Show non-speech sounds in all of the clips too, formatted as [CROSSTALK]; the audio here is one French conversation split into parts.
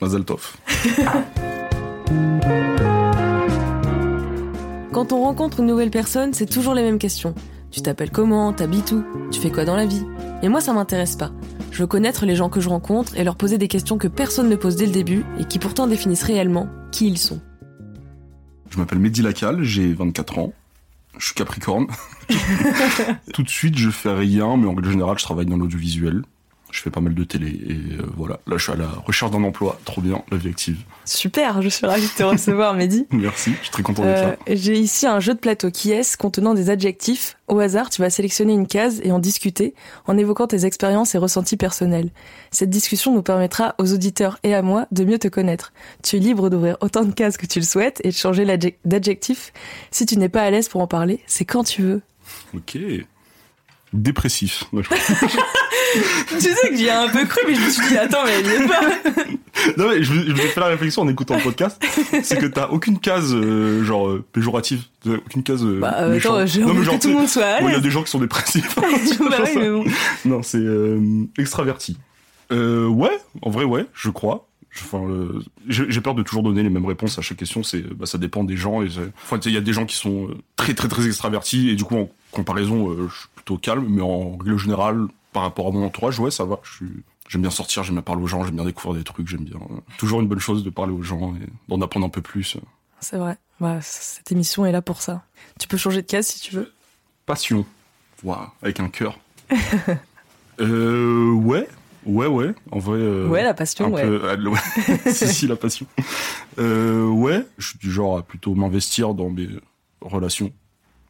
Mazel tov. [LAUGHS] Quand on rencontre une nouvelle personne, c'est toujours les mêmes questions. Tu t'appelles comment T'habites où Tu fais quoi dans la vie? Et moi, ça m'intéresse pas. Je veux connaître les gens que je rencontre et leur poser des questions que personne ne pose dès le début et qui pourtant définissent réellement qui ils sont. Je m'appelle Mehdi Lacal, j'ai 24 ans. Je suis Capricorne. [LAUGHS] Tout de suite, je fais rien, mais en règle générale, je travaille dans l'audiovisuel. Je fais pas mal de télé et euh, voilà. Là, je suis à la recherche d'un emploi. Trop bien, la vie active. Super, je suis ravie de te recevoir, Mehdi. [LAUGHS] Merci, je suis très content d'être Euh, là. J'ai ici un jeu de plateau qui est contenant des adjectifs. Au hasard, tu vas sélectionner une case et en discuter en évoquant tes expériences et ressentis personnels. Cette discussion nous permettra aux auditeurs et à moi de mieux te connaître. Tu es libre d'ouvrir autant de cases que tu le souhaites et de changer d'adjectif. Si tu n'es pas à l'aise pour en parler, c'est quand tu veux. Ok. Dépressif. [LAUGHS] Tu sais que j'y ai un peu cru, mais je me suis dit, attends, mais elle y est pas. non mais je, je me fait la réflexion en écoutant le podcast, c'est que t'as aucune case euh, genre euh, péjorative, t'as aucune case euh, Bah, euh, méchante. attends, j'ai Non, mais envie genre, que tout le monde soit à Il y a des gens qui sont dépressifs. [LAUGHS] Bah mais bon. non, c'est euh, extraverti. Euh, ouais, en vrai, ouais, je crois. Enfin, euh, j'ai peur de toujours donner les mêmes réponses à chaque question. C'est, bah, ça dépend des gens. Et enfin, il y a des gens qui sont euh, très, très, très extravertis et du coup, en comparaison, euh, je suis plutôt calme. Mais en règle générale, par rapport à mon entourage, ouais, ça va. Je suis, j'aime bien sortir, j'aime bien parler aux gens, j'aime bien découvrir des trucs, j'aime bien. euh, toujours une bonne chose de parler aux gens et d'en apprendre un peu plus. C'est vrai. Bah, cette émission est là pour ça. Tu peux changer de case si tu veux. Passion, Waouh, avec un cœur. [LAUGHS] euh, ouais, ouais, ouais. En vrai. euh, ouais, la passion, ouais. peu, euh, ouais. [LAUGHS] si, si, la passion. Euh, ouais, je suis du genre à plutôt m'investir dans mes relations,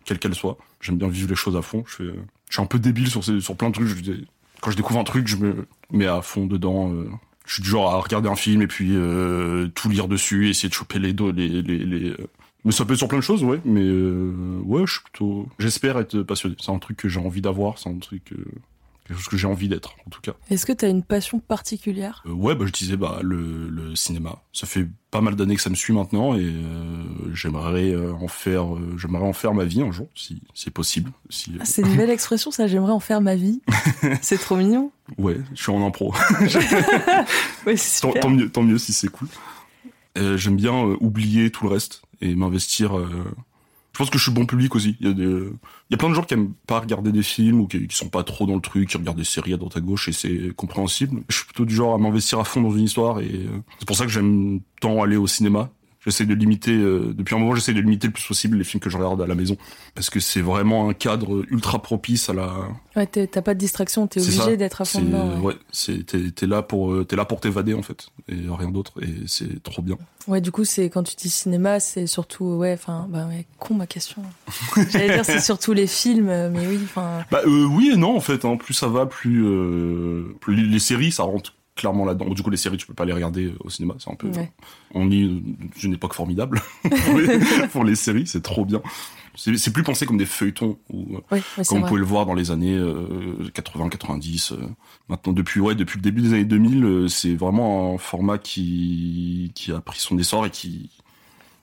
quelles qu'elles soient. J'aime bien vivre les choses à fond. Je, fais, je suis un peu débile sur, ces, sur plein de trucs. Je, quand je découvre un truc, je me mets à fond dedans. euh. je suis du genre à regarder un film et puis euh, tout lire dessus, essayer de choper les dos, les, les, les, euh, mais ça peut être sur plein de choses, ouais. Mais ouais, je suis plutôt. J'espère être passionné. C'est un truc que j'ai envie d'avoir. C'est un truc. Quelque chose que j'ai envie d'être, en tout cas. Est-ce que tu as une passion particulière? Euh, ouais, bah, je disais bah, le, le cinéma. Ça fait pas mal d'années que ça me suit maintenant et euh, j'aimerais euh, en faire, j'aimerais en faire ma vie un jour, si c'est possible. Si, Ah, C'est une belle expression, ça. J'aimerais en faire ma vie. [LAUGHS] C'est trop mignon. ouais, je suis en impro. [LAUGHS] [LAUGHS] Ouais, tant, mieux, tant mieux si c'est cool. J'aime bien oublier tout le reste et m'investir. Je pense que je suis bon public aussi. Il y a des, y a plein de gens qui aiment pas regarder des films ou qui, qui sont pas trop dans le truc, qui regardent des séries à droite à gauche et c'est compréhensible. Je suis plutôt du genre à m'investir à fond dans une histoire et euh, c'est pour ça que j'aime tant aller au cinéma. J'essaie de limiter, euh, depuis un moment, j'essaie de limiter le plus possible les films que je regarde à la maison parce que c'est vraiment un cadre ultra propice à la, Ouais, t'as pas de distraction, t'es obligé d'être à fond dedans. Ouais. ouais, c'est t'es là pour euh, t'es là pour t'évader en fait et rien d'autre et c'est trop bien. Ouais, du coup, c'est quand tu dis cinéma, c'est surtout ouais, enfin, bah ouais, con ma question. [LAUGHS] J'allais dire c'est surtout les films, euh, mais oui, enfin, Bah euh, oui et non en fait. Hein, plus ça va, plus, euh, plus les séries ça rentre clairement là-dedans. Bon, Du coup les séries tu peux pas les regarder euh, au cinéma, c'est un peu. ouais. On est euh, une époque formidable [LAUGHS] pour, les, [LAUGHS] pour les séries, c'est trop bien. C'est plus pensé comme des feuilletons ou euh, comme vrai. pouvez le voir dans les années 80-90. maintenant, depuis ouais, depuis le début des années 2000, euh, c'est vraiment un format qui qui a pris son essor et qui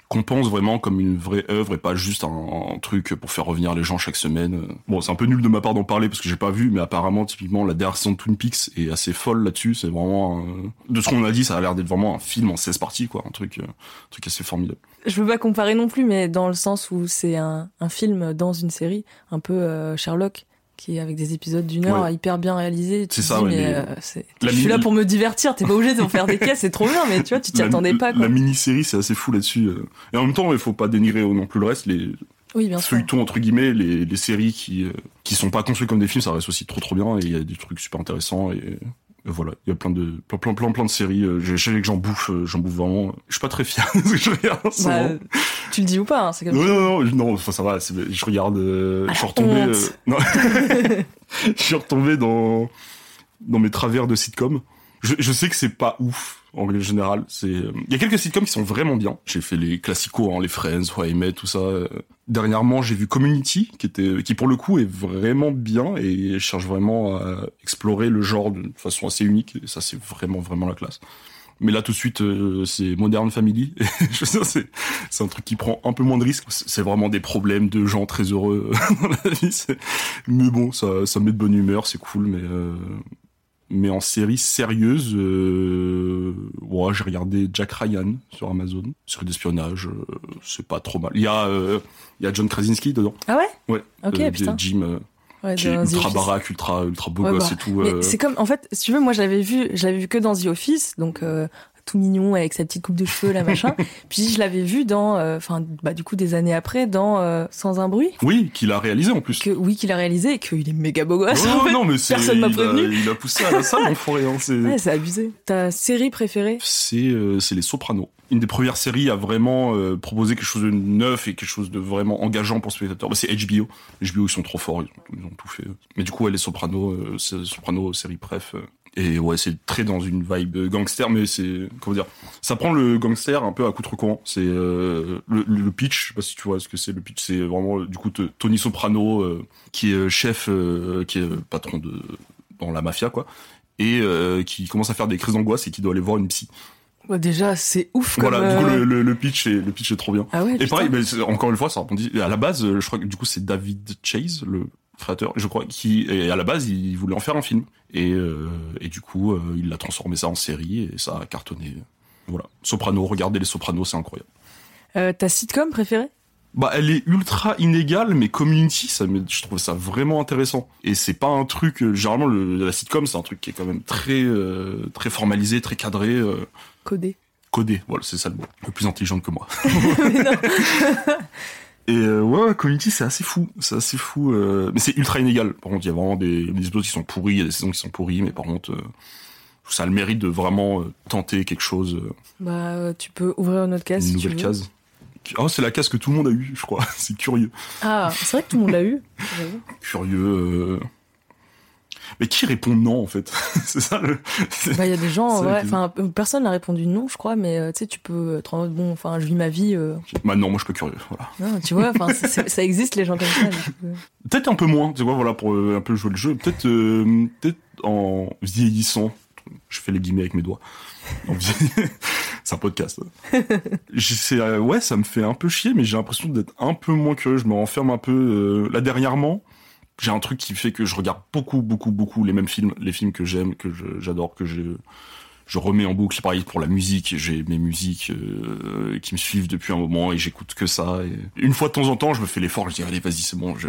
qu'on pense vraiment comme une vraie œuvre et pas juste un, truc pour faire revenir les gens chaque semaine. Bon, c'est un peu nul de ma part d'en parler parce que j'ai pas vu, mais apparemment, typiquement, la dernière saison de Twin Peaks est assez folle là-dessus. C'est vraiment, de ce qu'on a dit, ça a l'air d'être vraiment un film en 16 parties, quoi. Un truc, euh, un truc assez formidable. Je veux pas comparer non plus, mais dans le sens où c'est un, un film dans une série, un peu euh, Sherlock, qui est avec des épisodes d'une heure, Ouais. hyper bien réalisés. C'est ça, dis, ouais, mais mais- euh, La je suis là pour me divertir. T'es pas obligé d'en faire des [LAUGHS] caisses, c'est trop bien, mais tu vois, tu t'y attendais pas. Quoi. La mini-série, c'est assez fou là-dessus. euh. Et en même temps, il faut pas dénigrer non plus le reste. Les Oui, bien sûr. feuilletons, entre guillemets, les, les séries qui, euh, qui sont pas construites comme des films, ça reste aussi trop trop bien. Et il y a des trucs super intéressants. Et voilà, il y a plein de, plein, plein, plein, plein de séries. euh, Je sais que j'en bouffe, euh, j'en bouffe vraiment. Je suis pas très fier de ce que je regarde Bah, tu le dis ou pas, hein, c'est comme Non, non, non, non, enfin, ça va, je regarde, euh, je suis retombé, euh, non. [LAUGHS] je suis retombé dans, dans mes travers de sitcom. Je, sais que c'est pas ouf, en règle générale. C'est, euh, il y a quelques sitcoms qui sont vraiment bien. J'ai fait les classicos, hein, les Friends, How I Met, tout ça. euh. Dernièrement, j'ai vu Community, qui était, qui pour le coup est vraiment bien et cherche vraiment à explorer le genre de façon assez unique. Et ça, c'est vraiment, vraiment la classe. Mais là, tout de suite, euh, c'est Modern Family. [LAUGHS] c'est, c'est un truc qui prend un peu moins de risques. C'est vraiment des problèmes de gens très heureux [LAUGHS] dans la vie. Mais bon, ça, ça met de bonne humeur, c'est cool. Mais euh, Mais en série sérieuse, euh, ouais, j'ai regardé Jack Ryan sur Amazon, série d'espionnage, euh, c'est pas trop mal. Il y a, euh, il y a John Krasinski dedans. Ah ouais? Ouais. Ok, euh, putain. Jim, euh, Ouais, qui est dans The ultra baraque, ultra, ultra beau Ouais, gosse bah, et tout. C'est comme, en fait, si tu veux, moi je l'avais vu, je l'avais vu que dans The Office, donc tout mignon avec sa petite coupe de cheveux, là machin. [LAUGHS] Puis je l'avais vu dans, euh, enfin, bah du coup des années après, dans euh, Sans un bruit, Oui, qu'il a réalisé en plus. que oui qu'il a réalisé et qu'il est méga beau gosse. Oh, en fait. non, mais personne m'a a- prévenu. Il a poussé à la salle, l'enfoiré, hein, c'est... Ouais, c'est abusé. Ta série préférée? C'est euh, c'est les Sopranos. Une des premières séries à vraiment euh, proposer quelque chose de neuf et quelque chose de vraiment engageant pour le spectateur. Bah, c'est HBO. HBO ils sont trop forts, ils ont, ils ont tout fait. Mais du coup, ouais, les Sopranos, Sopranos série préf. Euh, et ouais, c'est très dans une vibe gangster, mais c'est comment dire, ça prend le gangster un peu à contre-courant. C'est euh, le, le pitch, je sais pas si tu vois ce que c'est. Le pitch, c'est vraiment du coup Tony Soprano euh, qui est euh, chef, euh, qui est euh, patron de dans la mafia quoi, et euh, qui commence à faire des crises d'angoisse et qui doit aller voir une psy. Ouais, Déjà, c'est ouf comme. Voilà, du coup, euh, le, le, le pitch est, le pitch est trop bien. Ah ouais. Et putain. pareil, mais encore une fois, ça répondit. À la base, euh, je crois que du coup, c'est David Chase, le créateur, je crois, qui, et à la base, il voulait en faire un film. Et, euh, et du coup, euh, il a transformé ça en série et ça a cartonné. Voilà. Soprano, regardez les Sopranos, c'est incroyable. Euh, ta sitcom préférée? Bah, elle est ultra inégale, mais Community, ça, je trouve ça vraiment intéressant. Et c'est pas un truc, généralement, le, la sitcom, c'est un truc qui est quand même très, très formalisé, très cadré, Codé. codé. Voilà, c'est ça le mot. Le plus intelligent que moi. [LAUGHS] [LAUGHS] Et euh, ouais, Community, c'est assez fou. C'est assez fou. euh, Mais c'est ultra inégal. Par contre, il y a vraiment des, des épisodes qui sont pourris, il y a des saisons qui sont pourries, mais par contre, euh, ça a le mérite de vraiment euh, tenter quelque chose, euh, Bah, tu peux ouvrir une autre case une si tu nouvelle veux. case. Oh, c'est la case que tout le monde a eu, je crois. [LAUGHS] c'est curieux. Ah, c'est vrai que tout le monde l'a eu. [LAUGHS] Curieux. Mais qui répond non, en fait [LAUGHS] C'est ça le. Bah, il y a des gens, ouais, enfin, personne n'a répondu non, je crois, mais euh, tu sais, tu peux être en mode, bon, enfin, je vis ma vie. euh, Bah non, moi je suis pas curieux. Voilà. non, tu vois, enfin, ça existe les gens comme ça. euh, Peut-être un peu moins, tu vois, voilà, pour euh, un peu jouer le jeu. Peut-être, euh, peut-être en vieillissant. Je fais les guillemets avec mes doigts. [LAUGHS] C'est un podcast. Euh, ouais, ça me fait un peu chier, mais j'ai l'impression d'être un peu moins curieux. Je me renferme un peu. euh, Là, dernièrement, j'ai un truc qui fait que je regarde beaucoup, beaucoup, beaucoup les mêmes films, les films que j'aime, que j'adore, que je, je remets en boucle. Pareil pour la musique, j'ai mes musiques euh, qui me suivent depuis un moment et j'écoute que ça. Et une fois de temps en temps, je me fais l'effort, je dis allez, vas-y, c'est bon. Je...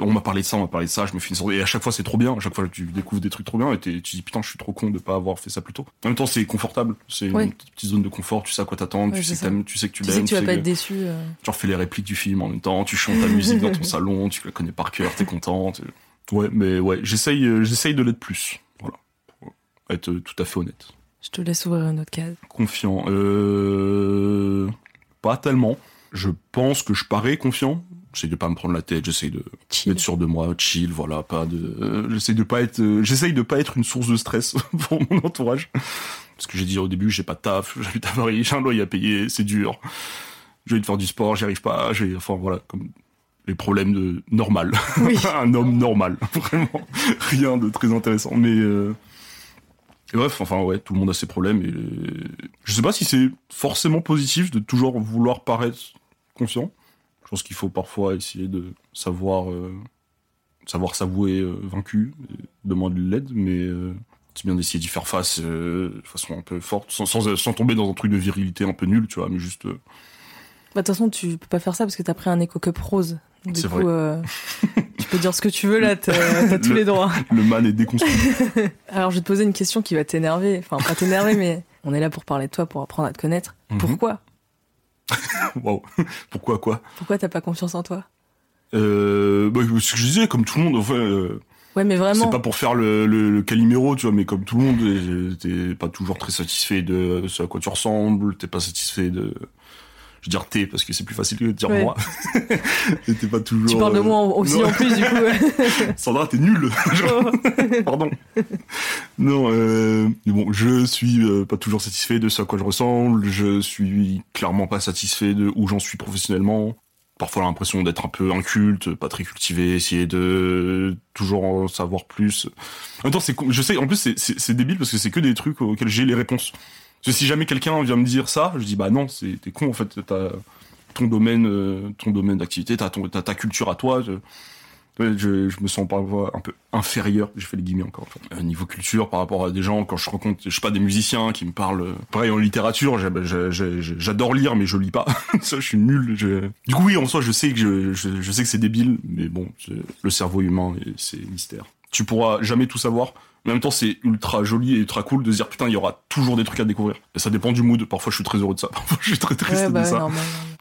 On m'a parlé de ça, on m'a parlé de ça, je me fais une sorte. Et à chaque fois, c'est trop bien. À chaque fois, tu découvres des trucs trop bien et tu dis putain, je suis trop con de pas avoir fait ça plus tôt. En même temps, c'est confortable. C'est une petite zone de confort. Tu sais à quoi t'attendre. Ouais, tu, sais que tu sais que tu Tu sais l'aimes. que tu vas pas que- être déçu. euh. tu refais les répliques du film en même temps, tu chantes ta musique dans ton [LAUGHS] salon, tu la connais par cœur, t'es content. tu- Ouais, mais ouais, j'essaye, euh, j'essaye de l'être plus. Voilà. Pour être tout à fait honnête. Je te laisse ouvrir une autre case. Confiant. Euh... Pas tellement. Je pense que je parais confiant. J'essaye de pas me prendre la tête, j'essaye de Chill. d'être sûr de moi, chill, voilà, pas de, euh, j'essaye de pas être, euh, j'essaye de pas être une source de stress [LAUGHS] pour mon entourage. Parce que j'ai dit au début, j'ai pas de taf, [LAUGHS] j'habite à Paris, j'ai un loyer à payer, c'est dur. Je vais faire du sport, j'y arrive pas, j'ai, enfin voilà, comme les problèmes de normal. Oui. [LAUGHS] un homme normal, vraiment. Rien de très intéressant, mais euh, bref, enfin ouais, tout le monde a ses problèmes et euh, je sais pas si c'est forcément positif de toujours vouloir paraître confiant. Je pense qu'il faut parfois essayer de savoir euh, savoir s'avouer euh, vaincu, demander de l'aide, mais euh, c'est bien d'essayer d'y faire face euh, de façon un peu forte, sans, sans, tomber dans un truc de virilité un peu nul, tu vois, mais juste Bah, de toute façon, tu peux pas faire ça parce que t'as pris un Eco Cup rose. Du coup, vrai. euh, [LAUGHS] tu peux dire ce que tu veux là, t'as tous Le- les droits. le man est déconstruit. [LAUGHS] Alors, je vais te poser une question qui va t'énerver. Enfin, pas t'énerver, mais on est là pour parler de toi, pour apprendre à te connaître. Mhm. Pourquoi? [LAUGHS] Waouh. Pourquoi quoi? Pourquoi t'as pas confiance en toi? Euh, bah, Ce que je disais, comme tout le monde, enfin, euh, Ouais, mais vraiment. c'est pas pour faire le, le, le Calimero, tu vois, mais comme tout le monde, t'es pas toujours très satisfait de ce à quoi tu ressembles, t'es pas satisfait de... Je veux dire t'es, parce que c'est plus facile que de dire Ouais. moi. [LAUGHS] Pas toujours... Tu parles de euh, moi aussi non. en plus, du coup. [LAUGHS] Sandra, t'es nulle. [LAUGHS] Genre, Pardon. Non, euh, bon, je suis euh, pas toujours satisfait de ce à quoi je ressemble. Je suis clairement pas satisfait de où j'en suis professionnellement. Parfois l'impression d'être un peu inculte, pas très cultivé, essayer de toujours en savoir plus. En même temps, c'est je sais, en plus c'est débile parce que c'est que des trucs auxquels j'ai les réponses. Parce que si jamais quelqu'un vient me dire ça, je dis bah non, c'est t'es con en fait, t'as ton domaine, euh, ton domaine d'activité, t'as ta culture à toi. je- me sens parfois un peu inférieur, j'ai fait les guillemets encore, enfin, niveau culture par rapport à des gens, quand je rencontre, je sais pas, des musiciens qui me parlent, euh, pareil en littérature, j'ai- j'adore lire, mais je lis pas, [LAUGHS] ça je suis nul. Du coup oui, en soi je sais que je, sais que c'est débile, mais bon, le cerveau humain, c'est mystère. Tu pourras jamais tout savoir, mais en même temps c'est ultra joli et ultra cool de se dire putain il y aura toujours des trucs à découvrir. Et ça dépend du mood, parfois je suis très heureux de ça, [LAUGHS] parfois je suis très triste Ouais, de bah, ça.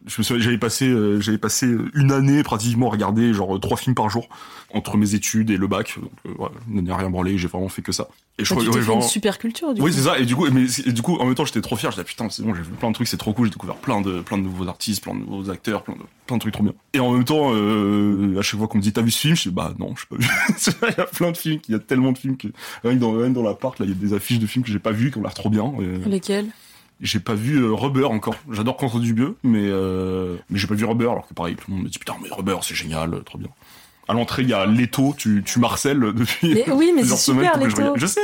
Je me souviens, j'avais passé, euh, j'avais passé une année pratiquement à regarder genre trois films par jour entre mes études et le bac. Donc, euh, ouais, je n'ai rien branlé, j'ai vraiment fait que ça. Et je Bah, crois- fait une super culture, du oui, c'est ça. Et du coup, mais et du coup, en même temps, j'étais trop fier. Je disais putain, c'est bon, j'ai vu plein de trucs, c'est trop cool. J'ai découvert plein de, plein de nouveaux artistes, plein de nouveaux acteurs, plein de, plein de trucs trop bien. Et en même temps, euh, à chaque fois qu'on me dit t'as vu ce film, je dis bah non, je sais pas [LAUGHS] vu. Il y a plein de films, il y a tellement de films que rien que dans, que dans l'appart, là, il y a des affiches de films que j'ai pas vu, qui ont l'air trop bien. Et- Lesquels? J'ai pas vu euh, Rubber encore. J'adore Quentin Dubieux, mais euh, mais j'ai pas vu Rubber alors que pareil, tout le monde me dit putain mais Rubber c'est génial, euh, trop bien. À l'entrée il y a Leto, tu tu marcelles [LAUGHS] depuis Mais oui, mais c'est super, je Leto. regarde. Je sais,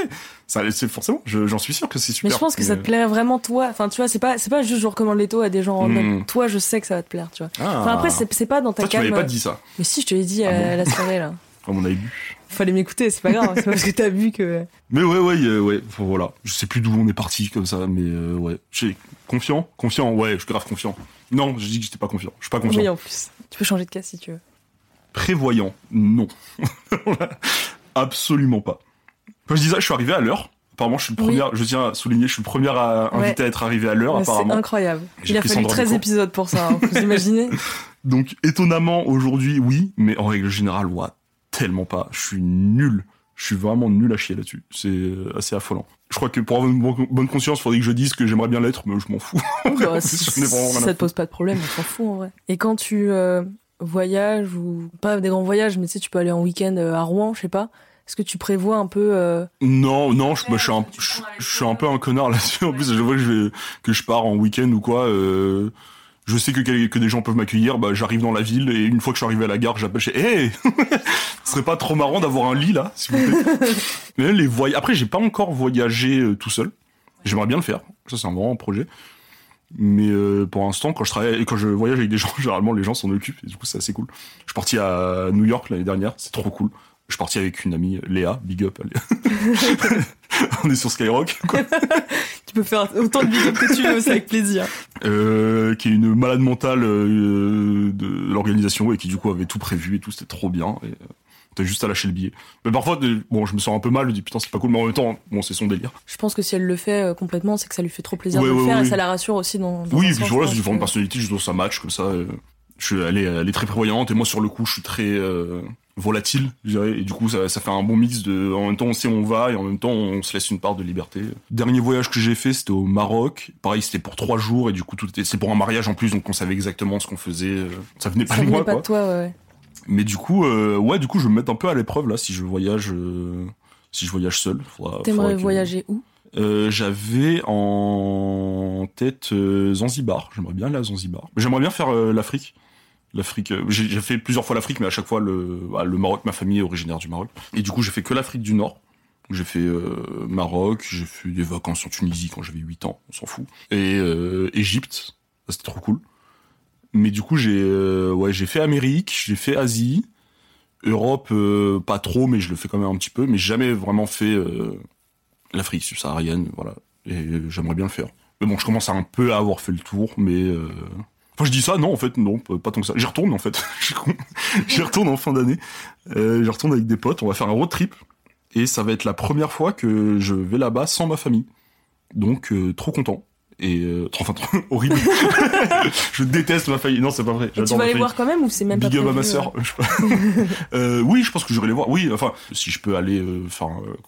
ça c'est forcément, je- j'en suis sûr que c'est super. Mais je pense que ça te plairait vraiment toi. Enfin, tu vois, c'est pas, c'est pas juste je recommande taux à des gens random. Mm. Toi, je sais que ça va te plaire, tu vois. Ah. Enfin, après, c'est c'est pas dans ta tu m'avais calme. pas dit ça. Mais si, je te l'ai dit Ah à la soirée, là. Comme on avait bu. Fallait m'écouter, c'est pas grave. c'est parce que t'as vu que. Mais ouais, ouais, euh, ouais. Enfin, voilà. Je sais plus d'où on est parti comme ça, mais euh, ouais. J'ai confiant, confiant. Ouais, je suis grave confiant. Non, j'ai dit que j'étais pas confiant. Je suis pas confiant. Oui, en plus. Tu peux changer de cas si tu veux. Prévoyant, non. [LAUGHS] Absolument pas. Quand je dis ça, je suis arrivé à l'heure. Apparemment, je suis le Oui. premier, je tiens à souligner, je suis le premier à, Ouais. invité à être arrivé à l'heure, Mais C'est apparemment. incroyable. Il a fallu Sandra 13 Ducrot. épisodes pour ça, hein. vous [LAUGHS] imaginez Donc, étonnamment, aujourd'hui, oui, mais en règle générale, ouais, tellement pas. Je suis nul. Je suis vraiment nul à chier là-dessus. C'est euh, assez affolant. Je crois que pour avoir une bon- bonne conscience, il faudrait que je dise que j'aimerais bien l'être, mais je m'en fous. [LAUGHS] Bah, ça te pose pas de problème, on s'en fout en vrai. Et quand tu euh, voyages, ou pas des grands voyages, mais tu sais, tu peux aller en week-end euh, à Rouen, je sais pas. Est-ce que tu prévois un peu. euh, Non, non, je, je suis un, je, je suis un peu un connard là-dessus. En plus, je vois que je, vais, que je pars en week-end ou quoi. euh, je sais que, des gens peuvent m'accueillir. Bah, j'arrive dans la ville et une fois que je suis arrivé à la gare, j'appelle chez. Hey, [LAUGHS] ce serait pas trop marrant d'avoir un lit là, s'il vous plaît? [LAUGHS] Mais les voy... Après, j'ai pas encore voyagé euh, tout seul. J'aimerais bien le faire. Ça, c'est un vraiment projet. Mais euh, pour l'instant, quand je travaille, quand je voyage avec des gens, [LAUGHS] généralement les gens s'en occupent. Et du coup, c'est assez cool. Je suis parti à New York l'année dernière. C'est trop cool. Je suis parti avec une amie, Léa, big up. [LAUGHS] On est sur Skyrock, quoi. [LAUGHS] Tu peux faire autant de vidéos que tu veux, c'est avec plaisir. Euh, qui est une malade mentale euh, de l'organisation et qui du coup avait tout prévu et tout, c'était trop bien. Et, euh, T'as juste à lâcher le billet. Mais parfois, bon, je me sens un peu mal, je dis putain, c'est pas cool, mais en même temps, bon, c'est son délire. Je pense que si elle le fait euh, complètement, c'est que ça lui fait trop plaisir Ouais, de le faire ouais. et ça la rassure aussi dans. dans Oui, et puis voilà, c'est une forme de personnalité, je trouve ça match comme ça. je suis, elle, est, elle est très prévoyante et moi sur le coup, je suis très volatile, je dirais. Et du coup, ça, ça fait un bon mix de. En même temps, on sait où on va et en même temps, on se laisse une part de liberté. Dernier voyage que j'ai fait, c'était au Maroc. Pareil, c'était pour trois jours et du coup, tout était. C'est pour un mariage en plus, donc on savait exactement ce qu'on faisait. euh, Ça venait pas Ça de venait moi, pas quoi. de toi, ouais. Mais du coup, euh, ouais, du coup, je vais me mettre un peu à l'épreuve là si je voyage, euh, si je voyage seul. T'aimerais que- voyager où? Euh, J'avais en tête euh, Zanzibar. J'aimerais bien aller à Zanzibar. J'aimerais bien faire euh, l'Afrique. L'Afrique. euh, j'ai fait plusieurs fois l'Afrique, mais à chaque fois le, bah, le Maroc. Ma famille est originaire du Maroc. Et du coup, j'ai fait que l'Afrique du Nord. J'ai fait euh, Maroc. J'ai fait des vacances en Tunisie quand j'avais 8 ans. On s'en fout. Et euh, Égypte. C'était trop cool. Mais du coup, j'ai euh, ouais, j'ai fait Amérique, j'ai fait Asie, Europe, pas trop, mais je le fais quand même un petit peu, mais jamais vraiment fait l'Afrique subsaharienne, voilà. Et j'aimerais bien le faire. Mais bon, je commence un peu à avoir fait le tour, mais. Enfin, je dis ça, non, en fait, non, pas tant que ça. J'y retourne en fait. [LAUGHS] J'y retourne en fin d'année. Euh, J'y retourne avec des potes. On va faire un road trip, et ça va être la première fois que je vais là-bas sans ma famille. Donc, euh, trop content. Et euh, enfin, trop [LAUGHS] horrible. [LAUGHS] je déteste ma famille. Non, c'est pas vrai. Tu vas les voir quand même ou c'est même Big pas up à ma sœur. Euh, oui, je pense que j'irai les voir. Oui, enfin, si je peux aller euh,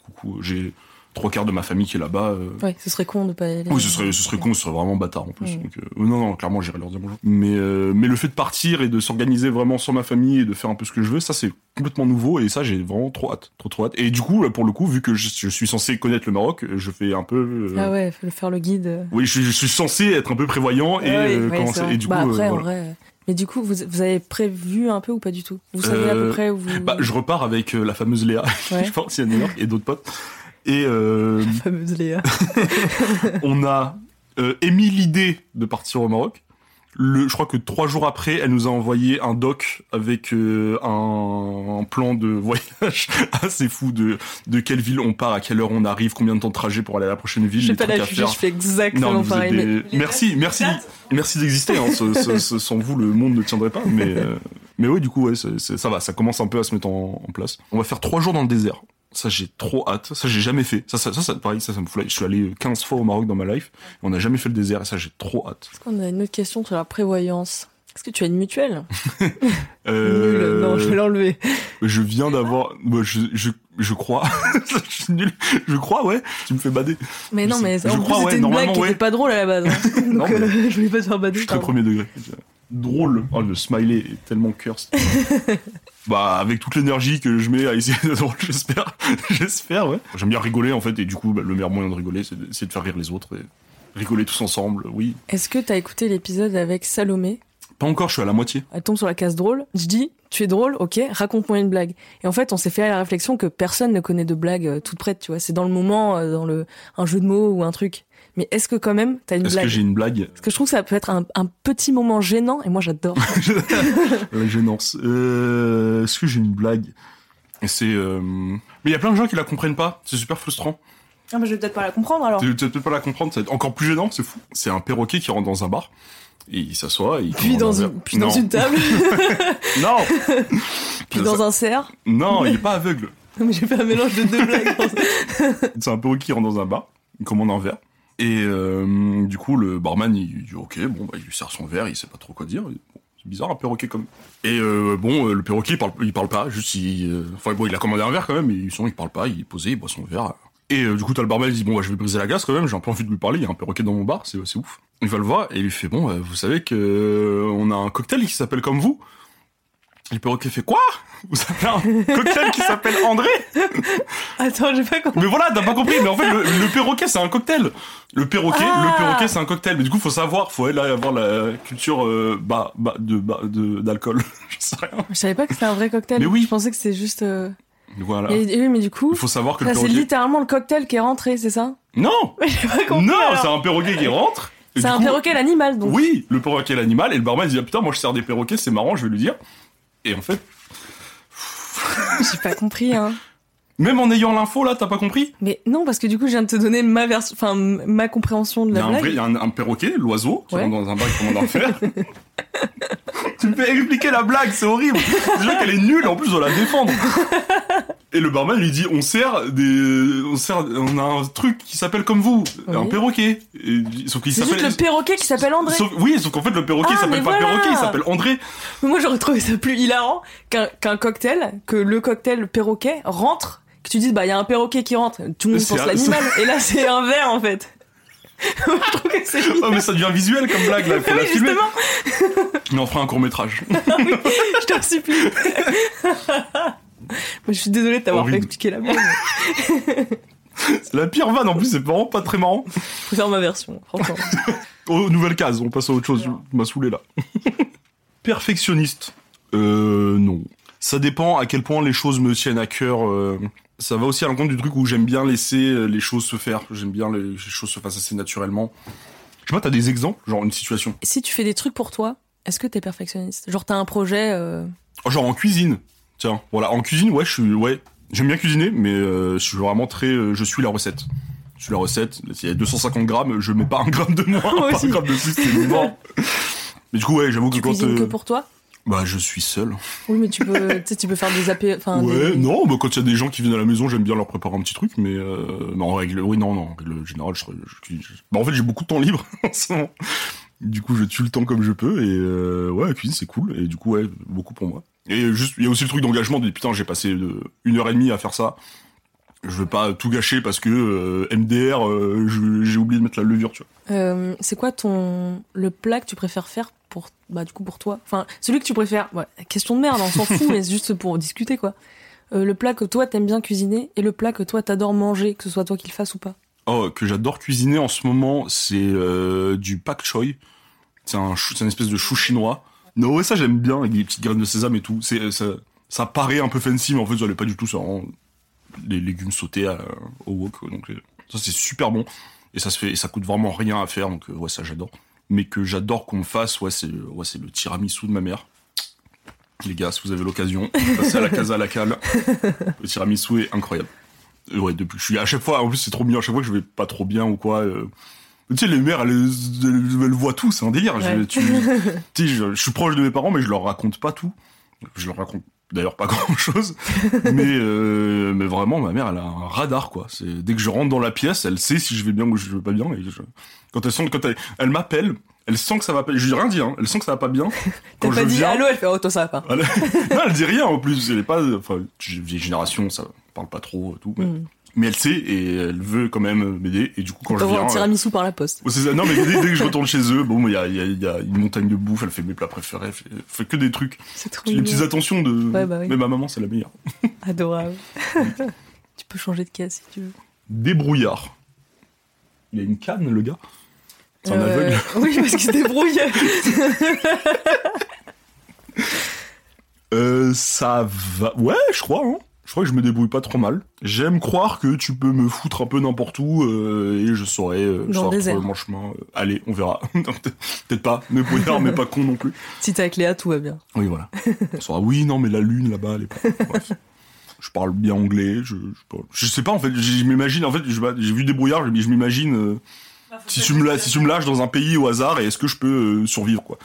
coucou, j'ai trois quarts de ma famille qui est là-bas. euh. Ouais, ce serait con de pas y aller. Oui, ce serait, ce serait con, ce serait vraiment bâtard en plus. Mm. Donc, euh, non, non, clairement, j'irai leur dire bonjour. Mais, euh, mais le fait de partir et de s'organiser vraiment sans ma famille et de faire un peu ce que je veux, ça c'est complètement nouveau et ça j'ai vraiment trop hâte, trop trop hâte. Et du coup, pour le coup, vu que je, je suis censé connaître le Maroc, je fais un peu. Ah ouais, faut le faire le guide. Oui, je, je suis censé être un peu prévoyant et ouais, vrai. et du coup, bah après, euh, en vrai. Mais du coup, vous, vous avez prévu un peu ou pas du tout? Vous savez à peu près où vous. Bah, je repars avec euh, la fameuse Léa, [LAUGHS] Ouais. je pense, York et d'autres potes. Et euh, fameuse Léa. [LAUGHS] on a euh, émis l'idée de partir au Maroc. Le, je crois que trois jours après, elle nous a envoyé un doc avec euh, un, un plan de voyage [LAUGHS] assez fou de de quelle ville on part, à quelle heure on arrive, combien de temps de trajet pour aller à la prochaine ville, Je les fais pas la juger, je fais exactement Non, pareil. des- mais- Merci, merci, merci d'exister. Hein. Ce- ce- ce- sans vous, le monde ne tiendrait pas. Mais, euh, mais oui, du coup, ouais, ça va, ça commence un peu à se mettre en, en place. On va faire trois jours dans le désert. Ça, j'ai trop hâte. Ça, j'ai jamais fait. Ça, ça, ça, ça, pareil, ça, ça me fout la- Je suis allé 15 fois au Maroc dans ma life. On n'a jamais fait le désert et ça, j'ai trop hâte. Est-ce qu'on a une autre question sur la prévoyance? Est-ce que tu as une mutuelle? Euh, [LAUGHS] Nul. Non, je vais l'enlever. je viens d'avoir, moi, je, je, je crois, [LAUGHS] je suis nul. Je crois, ouais. Tu me fais bader. Mais non, mais je en plus, ouais, c'était une blague qui était pas drôle à la base. hein. [LAUGHS] Non, Donc, mais- euh, je voulais pas te faire bader. Je suis très premier degré. Drôle. Oh, le smiley est tellement cursed. Bah, avec toute l'énergie que je mets à essayer d'être drôle, [LAUGHS] j'espère. j'espère, ouais. J'aime bien rigoler, en fait, et du coup, bah, le meilleur moyen de rigoler, c'est de, de faire rire les autres et rigoler tous ensemble, oui. Est-ce que t'as écouté l'épisode avec Salomé? Pas encore, je suis à la moitié. Elle tombe sur la case drôle. Je dis, tu es drôle, ok, raconte-moi une blague. Et en fait, on s'est fait la réflexion que personne ne connaît de blague euh, toute prête, tu vois. C'est dans le moment, euh, dans le un jeu de mots ou un truc. Mais est-ce que quand même, t'as une Est-ce blague que j'ai une blague Parce que je trouve que ça peut être un, un petit moment gênant, et moi j'adore. [LAUGHS] La gênance. Euh, Est-ce que j'ai une blague c'est... euh, Mais il y a plein de gens qui la comprennent pas. C'est super frustrant. Ah, mais je vais peut-être pas la comprendre alors. Tu vas peut-être pas la comprendre, ça va être encore plus gênant, c'est fou. C'est un perroquet qui rentre dans un bar. Et il s'assoit et il Puis dans, un une, puis dans Non. une table, [LAUGHS] Non [LAUGHS] puis dans un cerf. Non, il est pas aveugle. Non, mais j'ai fait un mélange de deux blagues. C'est un perroquet qui rentre dans un bar, il commande un verre. Et euh, du coup, le barman, il dit ok, bon, bah, il lui sert son verre, il sait pas trop quoi dire. C'est bizarre un perroquet comme. Et euh, bon, euh, le perroquet, il parle, pas, juste il. Enfin bon, il a commandé un verre quand même, mais il parle pas, il est posé, il boit son verre. Et du coup, t'as le barman, il dit bon, bah, je vais briser la glace quand même, j'ai un peu envie de lui parler, il y a un perroquet dans mon bar, c'est ouf. Il va le voir et il lui fait bon, euh, vous savez que on a un cocktail qui s'appelle comme vous? Et le perroquet fait quoi? Vous avez un cocktail qui s'appelle André? Attends, j'ai pas compris. mais voilà, t'as pas compris. Mais en fait, le, le perroquet, c'est un cocktail. Le perroquet, Ah le perroquet, c'est un cocktail. Mais du coup, faut savoir, faut aller avoir la culture euh, bah, bah, de bah, de d'alcool. [LAUGHS] Je sais rien. Je savais pas que c'était un vrai cocktail. Mais oui. Je pensais que c'était juste. euh, Voilà. Et, et oui, mais du coup, Il faut savoir que le ça c'est perroquet. littéralement le cocktail qui est rentré, c'est ça? Non, [LAUGHS] J'ai pas compris. non, c'est un perroquet qui rentre. C'est un coup- perroquet l'animal, donc. Oui, le perroquet l'animal et le barman dit ah, putain moi je sers des perroquets c'est marrant je vais lui dire. Et en fait, [LAUGHS] J'ai pas compris, hein. même en ayant l'info là t'as pas compris? Mais non, parce que du coup, je viens de te donner ma version, enfin, ma compréhension de la blague. vrai, il y a un, perroquet, l'oiseau, qui rentre dans un bar et commande un [LAUGHS] fer. Tu me fais expliquer la blague, c'est horrible. Déjà qu'elle est nulle, en plus on la défendre. Et le barman lui dit, on sert des, on sert, on a un truc qui s'appelle comme vous, Oui. un perroquet. Et, sauf qu'il s'appelle. le perroquet qui s'appelle André. Sauf- oui, sauf qu'en fait le perroquet Ah, s'appelle pas voilà. perroquet, il s'appelle André. Mais Moi, j'aurais trouvé ça plus hilarant qu'un cocktail, que le cocktail perroquet rentre, que tu dises, bah, il y a un perroquet qui rentre, tout le monde pense l'animal, [LAUGHS] et là, c'est un verre, en fait. Je trouve que c'est Oh mais ça devient visuel comme blague là, il faut Oui, la filmer. justement, Mais on fera un court métrage. [LAUGHS] je t'en supplie. [LAUGHS] Moi, je suis désolée de t'avoir fait expliquer la blague. C'est [LAUGHS] la pire vanne en plus, c'est vraiment pas très marrant. Je préfère ma version, franchement. Oh, nouvelle case, on passe à autre chose. Tu m'as saoulé là. Perfectionniste. Euh, non. Ça dépend à quel point les choses me tiennent à cœur. euh, ça va aussi à l'encontre du truc où j'aime bien laisser euh, les choses se faire. J'aime bien les, choses se fassent assez naturellement. Je sais pas, t'as des exemples? Genre une situation. Si tu fais des trucs pour toi, est-ce que t'es perfectionniste? Genre, t'as un projet, euh, Oh, genre en cuisine. Tiens, voilà. En cuisine, ouais, je suis, ouais. J'aime bien cuisiner, mais euh, je suis vraiment très, euh, je suis la recette. Je suis la recette. S'il y a 250 grammes, je mets pas un gramme de moins, Moi pas [LAUGHS] un gramme de plus, c'est mort. Mais du coup, ouais, j'avoue que tu quand, euh, que pour toi? Bah, je suis seul. Oui, mais tu peux, [LAUGHS] tu peux faire des. Enfin, Ouais, des- non, bah, quand il y a des gens qui viennent à la maison, j'aime bien leur préparer un petit truc, mais, euh, en règle, oui, non, non, en règle générale, je, je, je- bah, en fait, j'ai beaucoup de temps libre [LAUGHS] en ce moment. Du coup, je tue le temps comme je peux, et euh, ouais, la cuisine, c'est cool, et du coup, ouais, beaucoup pour moi. Et juste, il y a aussi le truc d'engagement, de putain, j'ai passé euh, une heure et demie à faire ça. Je veux pas tout gâcher parce que euh, MDR, euh, j'ai oublié de mettre la levure, tu vois. Euh, c'est quoi ton le plat que tu préfères faire pour bah du coup pour toi Enfin, celui que tu préfères. Ouais, question de merde, on s'en fout, [LAUGHS] mais c'est juste pour discuter quoi. Euh, le plat que toi t'aimes bien cuisiner et le plat que toi t'adores manger, que ce soit toi qui le fasses ou pas. Oh, que j'adore cuisiner en ce moment, c'est euh, du pak choi. C'est un, c'est une espèce de chou chinois. Non, ouais, ça j'aime bien, avec des petites graines de sésame et tout. C'est, ça, ça paraît un peu fancy, mais en fait, ça l'est pas du tout. C'est vraiment des légumes sautés à- au wok. Donc, euh, ça, c'est super bon. Et ça se fait, et ça coûte vraiment rien à faire. Donc, euh, ouais, ça j'adore. Mais que j'adore qu'on fasse, ouais, c'est ouais, le tiramisu de ma mère. Les gars, si vous avez l'occasion, passez à la casa à la cale. [LAUGHS] Le tiramisu est incroyable. Euh, Ouais, depuis, je suis à chaque fois, en plus c'est trop bien, à chaque fois que je vais pas trop bien ou quoi. euh, tu sais, les mères, elles, elles, elles voient tout, c'est un délire. Je- Ouais. tu, [LAUGHS] tu sais, je, je suis proche de mes parents, mais je leur raconte pas tout. Je leur raconte d'ailleurs pas [LAUGHS] grand chose. mais, euh, mais vraiment, ma mère, elle a un radar, quoi. C'est, dès que je rentre dans la pièce, elle sait si je vais bien ou je vais pas bien. Et je- quand elle sent, quand elle, elle m'appelle, elle sent que ça va pas, je lui ai rien dit, hein. Elle sent que ça va pas bien. [LAUGHS] T'as Quand pas je dit viens- allô, elle fait oh toi ça va pas. elle... non, [LAUGHS] elle dit rien en plus. Elle est pas, enfin, vieille génération, ça parle pas trop, tout. Mais, Mm. Mais elle sait et elle veut quand même m'aider. Et du coup, quand je viens, un euh, tiramisu par la poste. Ça. Non, mais dès, dès que je [LAUGHS] retourne chez eux, bon, il y a, il y, a, il y a une montagne de bouffe, elle fait mes plats préférés, elle fait, elle fait que des trucs. C'est trop Les petites attentions de. Ouais, bah oui. Mais ma maman, c'est la meilleure. [LAUGHS] Adorable. [LAUGHS] tu peux changer de case si tu veux. Débrouillard. Il a une canne, le gars? C'est un Euh, aveugle. Oui, parce qu'il se débrouille. Euh, ça va. Ouais, je crois, hein. Je crois que je me débrouille pas trop mal. J'aime croire que tu peux me foutre un peu n'importe où euh, et je saurais, euh, je saurais mon chemin. Euh, allez, on verra. [LAUGHS] Peut-être pas, mais brouillard, mais pas con non plus. si t'es avec Léa, tout va bien. Oui, voilà. On saura, oui, non, mais la lune là-bas, elle est pas. Bref. Je parle bien anglais, je, je, je sais pas, en fait, je, je m'imagine, en fait, j'ai vu des brouillards, je, je m'imagine euh, si, tu me la- si tu me lâches dans un pays au hasard, et est-ce que je peux euh, survivre, quoi?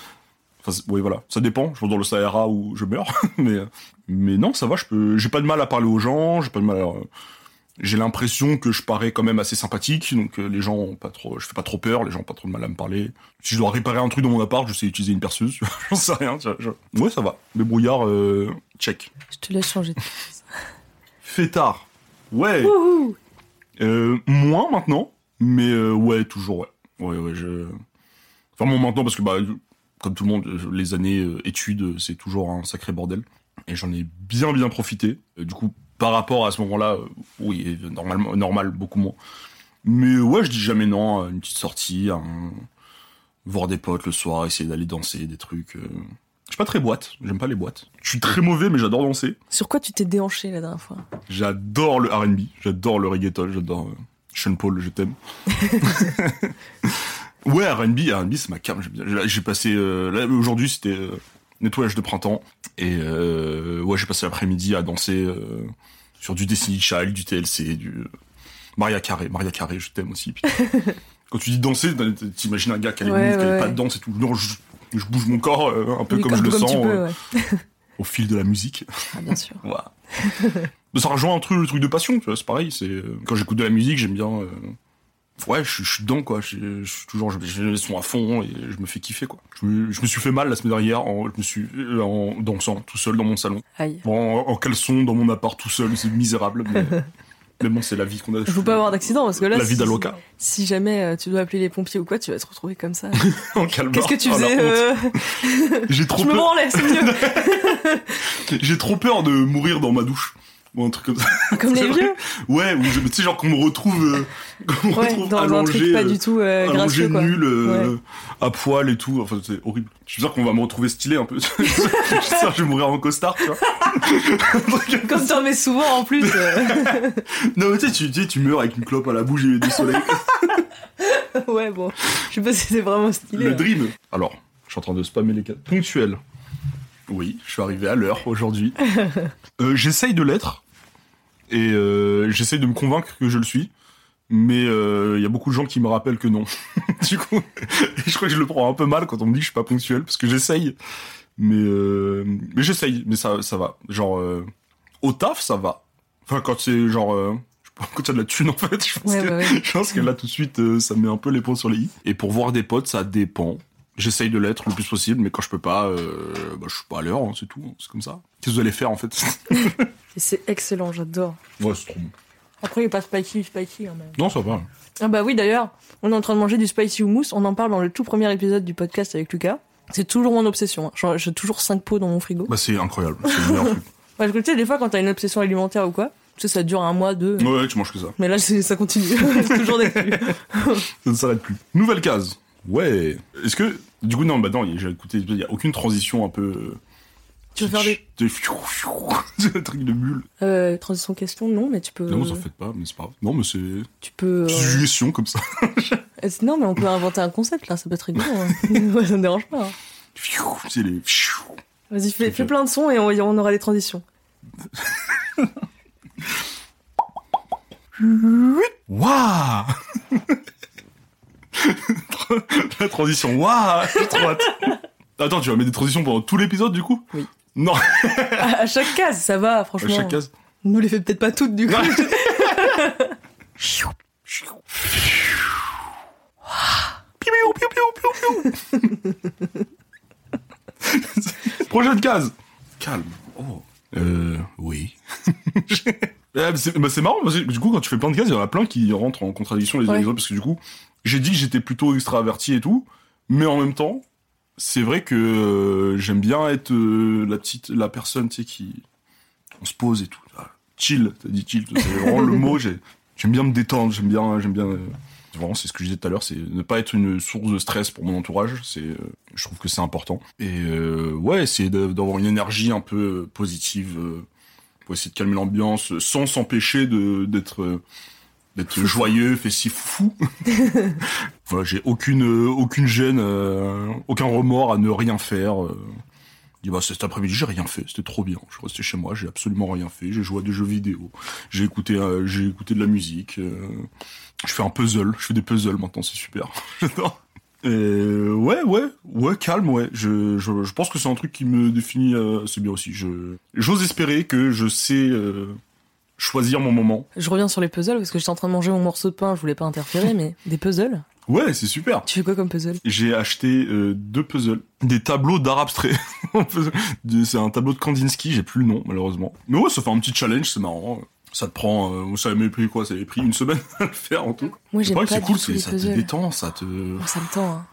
Enfin, oui, voilà, ça dépend, je vais dans le Sahara où je meurs, [LAUGHS] mais, mais non, ça va, je peux, j'ai pas de mal à parler aux gens, j'ai pas de mal à, j'ai l'impression que je parais quand même assez sympathique, donc euh, les gens ont pas trop, je fais pas trop peur, les gens ont pas trop de mal à me parler. Si je dois réparer un truc dans mon appart, je sais utiliser une perceuse, [LAUGHS] j'en sais rien. tu vois, je- Ouais, ça va. Les brouillards, euh, check. Je te laisse changer de [LAUGHS] Fêtard. Ouais. Wouhou Euh, moins maintenant, mais euh, ouais, toujours, ouais. Ouais, ouais, je... Enfin, moins maintenant, parce que, bah, comme tout le monde, euh, les années euh, études, euh, c'est toujours un sacré bordel. Et j'en ai bien, bien profité. Du coup, par rapport à ce moment-là, oui, normalement, normal, beaucoup moins. Mais ouais, je dis jamais non à une petite sortie, à un- voir des potes le soir, essayer d'aller danser, des trucs... Je suis pas très boîte, j'aime pas les boîtes. Je suis très mauvais, mais j'adore danser. Sur quoi tu t'es déhanché la dernière fois? J'adore le R&B, j'adore le reggaeton, j'adore Sean Paul, je t'aime. [LAUGHS] ouais, R&B, R&B c'est ma cam. J'ai- passé euh, là aujourd'hui c'était euh, nettoyage de printemps et euh, ouais, j'ai passé l'après-midi à danser sur du Destiny Child, du TLC, du Maria Carré, Maria Carré, je t'aime aussi. [LAUGHS] Quand tu dis danser, t'imagines un gars qui a les Ouais, moves, qui a ouais, pas de danse et tout. Non, je, je bouge mon corps un peu Oui, comme, je le tu sens peux, ouais. au fil de la musique. Ah, bien sûr. [LAUGHS] Ça rejoint un truc, le truc de passion, tu vois, c'est pareil. C'est quand j'écoute de la musique, j'aime bien. Ouais, je, suis- je suis dedans, quoi. Je, je suis toujours, je- j'ai les sons à fond et je me fais kiffer, quoi. Je me, je me suis fait mal la semaine dernière, en, je me suis euh, en dansant tout seul dans mon salon, Aïe. En, en caleçon dans mon appart tout seul, c'est misérable. Mais, [LAUGHS] mais bon, c'est la vie qu'on a. Il faut pas avoir d'accident parce que là, La vie si, d'Aloca. si jamais euh, tu dois appeler les pompiers ou quoi, tu vas te retrouver comme ça. [LAUGHS] en calme. Qu'est-ce que tu Oh, faisais euh, [LAUGHS] J'ai trop Je me peur. branlais, c'est mieux. J'ai trop peur de mourir dans ma douche. Ou un truc comme ça. [LAUGHS] Comme les vieux. Ouais, ou tu sais, genre qu'on me retrouve, euh, [LAUGHS] qu'on me Ouais, retrouve dans un allongé, truc pas euh, du tout euh, allongé gracieux, quoi. nul, euh, Ouais. à poil et tout. Enfin, c'est horrible. Je suis sûr qu'on va me retrouver stylé un peu. [LAUGHS] je suis sûr que je vais mourir en costard, tu vois. Un comme t'en mets souvent en plus. euh. non, mais tu sais, tu, tu sais, tu meurs avec une clope à la bouche et du soleil. ouais, bon. Je sais pas si c'est vraiment stylé. Le hein. dream. Alors, je suis en train de spammer les cartes. Ponctuel. Oui, je suis arrivé à l'heure aujourd'hui. [LAUGHS] Euh, j'essaye de l'être. Et euh, j'essaye de me convaincre que je le suis. Mais euh, il y a beaucoup de gens qui me rappellent que non. [LAUGHS] du coup, [LAUGHS] je crois que je le prends un peu mal quand on me dit que je suis pas ponctuel. Parce que j'essaye. Mais, euh, mais j'essaye. Mais ça, ça va. Genre, euh, au taf, ça va. Enfin, quand c'est genre... euh, je sais pas, quand il y a de la thune, en fait, je pense Ouais, que, bah ouais. je pense que là, tout de suite, euh, ça met un peu les points sur les i. Et pour voir des potes, ça dépend. J'essaye de l'être le plus possible, mais quand je peux pas, euh, bah, je suis pas à l'heure, hein, c'est tout. hein, C'est comme ça. Qu'est-ce que vous allez faire, en fait [LAUGHS] c'est excellent, j'adore. Ouais, c'est trop bon. Après, il est pas spicy, spicy quand même. Non, ça va. Ah bah oui, d'ailleurs, on est en train de manger du spicy hummus. On en parle dans le tout premier épisode du podcast avec Lucas. C'est toujours mon obsession. hein. J'ai toujours 5 pots dans mon frigo. Bah, c'est incroyable. C'est le meilleur [LAUGHS] truc. Parce que tu sais, des fois, quand t'as une obsession alimentaire ou quoi, tu sais, ça dure un mois, deux. Ouais, ouais, tu manges que ça. Mais là, ça continue. [LAUGHS] C'est toujours des flux. Ça ne s'arrête plus. Nouvelle case. Ouais. Est-ce que, du coup, non, bah non, j'ai écouté, il y a aucune transition un peu. euh, Tu veux faire des c'est un truc de mule. euh, transition question Non, mais tu peux. Non, vous en faites pas, mais c'est pas grave. Non, mais c'est Tu peux. euh, suggestion comme ça. [LAUGHS] Euh, Non, mais on peut inventer un concept là, ça peut être rigolo. hein. [LAUGHS] Ça me dérange pas. hein. C'est les. Vas-y, fais, fais plein de sons et on, on aura des transitions. [LAUGHS] Waouh La transition, waouh J'ai trop hâte. Attends, tu vas mettre des transitions pendant tout l'épisode du coup Oui. Non, À, à chaque case, ça va, à franchement. chaque case. Nous les fait peut-être pas toutes du coup. [LAUGHS] Piou, piou, piou, piou, piou. [LAUGHS] Prochaine case. Calme. Oh. Euh, oui. [LAUGHS] Mais c'est bah, c'est marrant parce que du coup quand tu fais plein de cases, il y en a plein qui rentrent en contradiction les uns Ouais. les autres parce que du coup, j'ai dit que j'étais plutôt extraverti et tout, mais en même temps, c'est vrai que euh, j'aime bien être euh, la petite la personne tu sais qui on se pose et tout. Ah, Chill, t'as dit chill, c'est vraiment le mot, j'ai j'aime bien me détendre, j'aime bien j'aime bien euh, Vraiment, c'est ce que je disais tout à l'heure, c'est ne pas être une source de stress pour mon entourage. C'est, je trouve que c'est important. Et euh, ouais, de- d'avoir une énergie un peu positive pour essayer de calmer l'ambiance, sans s'empêcher de d'être euh, d'être joyeux, festif, fou. [LAUGHS] voilà, j'ai aucune euh, aucune gêne, euh, aucun remords à ne rien faire. Euh. Je dis, bah, cet après-midi, j'ai rien fait, c'était trop bien. Je suis resté chez moi, j'ai absolument rien fait. J'ai joué à des jeux vidéo, j'ai écouté, euh, j'ai écouté de la musique. je fais un puzzle, je fais des puzzles maintenant, c'est super. [LAUGHS] J'adore. Et ouais, ouais, ouais, calme, ouais. Je, je, je pense que c'est un truc qui me définit euh, assez bien aussi. Je, j'ose espérer que je sais euh, choisir mon moment. Je reviens sur les puzzles parce que j'étais en train de manger mon morceau de pain, je voulais pas interférer, mais [LAUGHS] des puzzles? Ouais, c'est super. Tu fais quoi comme puzzle? J'ai acheté euh, deux puzzles, des tableaux d'art abstrait. [LAUGHS] c'est un tableau de Kandinsky, j'ai plus le nom malheureusement. Mais ouais, ça fait un petit challenge, c'est marrant. Ça te prend, euh, ça m'avait pris quoi Ça avait pris une semaine [LAUGHS] à le faire en tout. Moi, j'aime pas c'est cool, ça te détend, ça te. Moi, ça me tend. hein.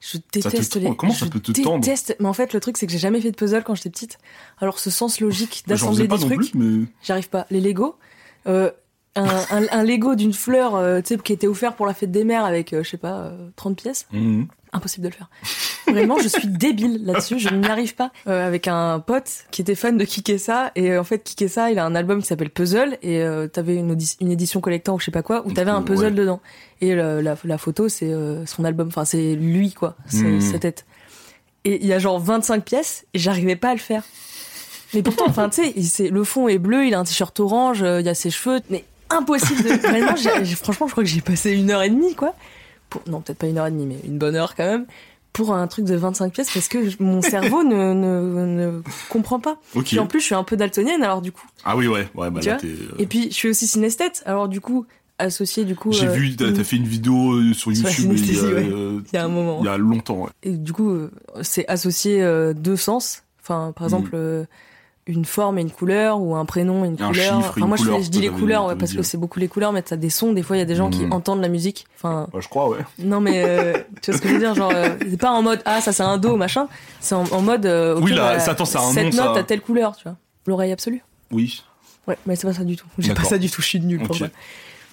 Je te déteste les. Comment ça peut te tendre déteste. Mais en fait, le truc, c'est que j'ai jamais fait de puzzle quand j'étais petite. Alors, ce sens logique d'assembler des trucs, mais. j'arrive pas. Les Lego, euh, un, un, un Lego d'une fleur, euh, tu sais, qui était offert pour la fête des mères avec, euh, je sais pas, euh, 30 pièces. Mhm. Impossible de le faire. Vraiment, je suis débile là-dessus, je n'y arrive pas. Euh, avec un pote qui était fan de Kikessa, et euh, en fait, Kikessa, il a un album qui s'appelle Puzzle, et euh, t'avais une, édition collector ou je sais pas quoi, où t'avais un puzzle ouais. dedans. Et le- la, la photo, c'est euh, son album, enfin, c'est lui, quoi, Mhm. sa tête. Et il y a genre 25 pièces, et j'arrivais pas à le faire. Mais pourtant, enfin, tu sais, le fond est bleu, il a un t-shirt orange, il y a ses cheveux, mais impossible de. Vraiment, franchement, je crois que j'ai passé une heure et demie, quoi. Pour... Non, peut-être pas une heure et demie, mais une bonne heure quand même. Pour un truc de 25 pièces, parce que mon cerveau ne, ne, ne comprend pas. Ok. Puis en plus, je suis un peu daltonienne, alors du coup. Ah oui, ouais, ouais, bah là, t'es. euh, Et puis, je suis aussi synesthète, alors du coup, associé du coup. J'ai euh, vu, t'as, une- t'as fait une vidéo euh, sur YouTube il y, a, ouais. euh, Il y a un moment. il y a longtemps, ouais. Et du coup, c'est associé deux sens. Enfin, par Mm. exemple, une forme et une couleur, ou un prénom et une Un couleur. chiffre enfin, une moi, je, couleur, fais- je dis les couleurs, ouais, parce que c'est beaucoup les couleurs, mais t'as des sons. Des fois, il y a des gens qui Mm. entendent la musique. Enfin, Bah, je crois, ouais. non, mais euh, tu vois ce que je veux dire Genre, euh, c'est pas en mode ah, ça c'est un do, machin. C'est en, en mode. euh, ok, Oui, là, bah, ça, attends, un cette nom, note ça. a telle couleur, tu vois. L'oreille absolue. Oui. Ouais, mais c'est pas ça du tout. J'ai pas ça du tout. Je suis nulle pour Ok. ça.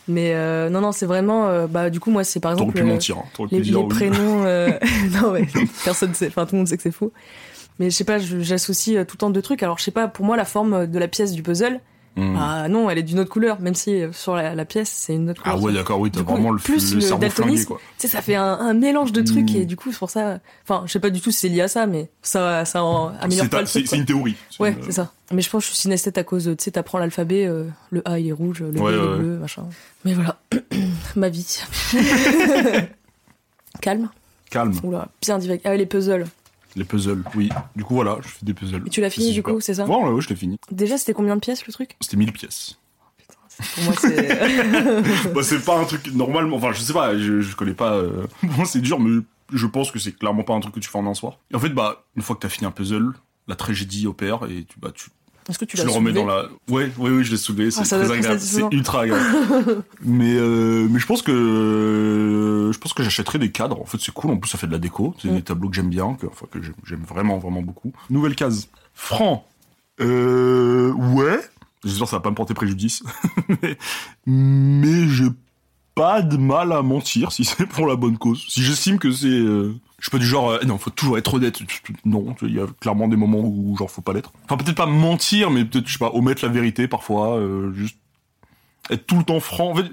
Mais euh, non, non, c'est vraiment. euh, bah, du coup, moi, c'est par exemple. pu euh, mentir, hein. Pu les, dire les oui. prénoms euh, [LAUGHS] [LAUGHS] non ouais personne sait enfin tout le monde sait que c'est faux mais je sais pas j'associe euh, tout le temps deux trucs. Alors je sais pas pour moi la forme de la pièce du puzzle Mhm. ah non elle est d'une autre couleur même si euh, sur la, la pièce c'est une autre Ah couleur. ouais, d'accord, oui, t'as vraiment le, plus le cerveau flingué, quoi. tu sais ça fait un, un mélange de trucs Mm. et du coup c'est pour ça enfin je sais pas du tout si c'est lié à ça mais ça ça en améliore C'est pas C'est une théorie. Ouais une- c'est ça. Mais je pense que je suis synesthète à cause tu sais t'apprends l'alphabet euh, le A il est rouge le B Ouais, il est ouais, bleu machin. Mais voilà. [CLEARS THROAT] Ma vie. [LAUGHS] Calme. Calme. oula bien direct. Ah les puzzles Les puzzles, oui. Du coup, voilà, je fais des puzzles. Et tu l'as fini du super. coup, c'est ça Ouais, ouais, ouais, je l'ai fini. Déjà, c'était combien de pièces le truc C'était 1000 pièces. Pour moi, c'est. [LAUGHS] bah, c'est pas un truc normalement. Enfin, je sais pas, je, je connais pas. euh, [LAUGHS] Bon, c'est dur, mais je pense que c'est clairement pas un truc que tu fais en un soir. Et en fait, bah, une fois que t'as fini un puzzle, la tragédie opère et tu, bah, tu, Est-ce que tu l'as le remets dans la. Ouais, ouais, oui, je l'ai soulevé. C'est Ah, très agréable. C'est ultra agréable. [LAUGHS] mais, euh, mais je pense que je pense que j'achèterai des cadres. En fait, c'est cool. En plus, ça fait de la déco. C'est Mm. des tableaux que j'aime bien, que, enfin, que j'aime- j'aime vraiment, vraiment beaucoup. Nouvelle case. Franc. Euh, ouais. J'espère que ça va pas me porter préjudice. [LAUGHS] mais, mais j'ai pas de mal à mentir si c'est pour la bonne cause. Si j'estime que c'est, euh, je suis pas du genre, euh, non, faut toujours être honnête. Non, il y a clairement des moments où genre faut pas l'être. Enfin, peut-être pas mentir, mais peut-être, je sais pas, omettre la vérité parfois, euh, juste être tout le temps franc. En fait,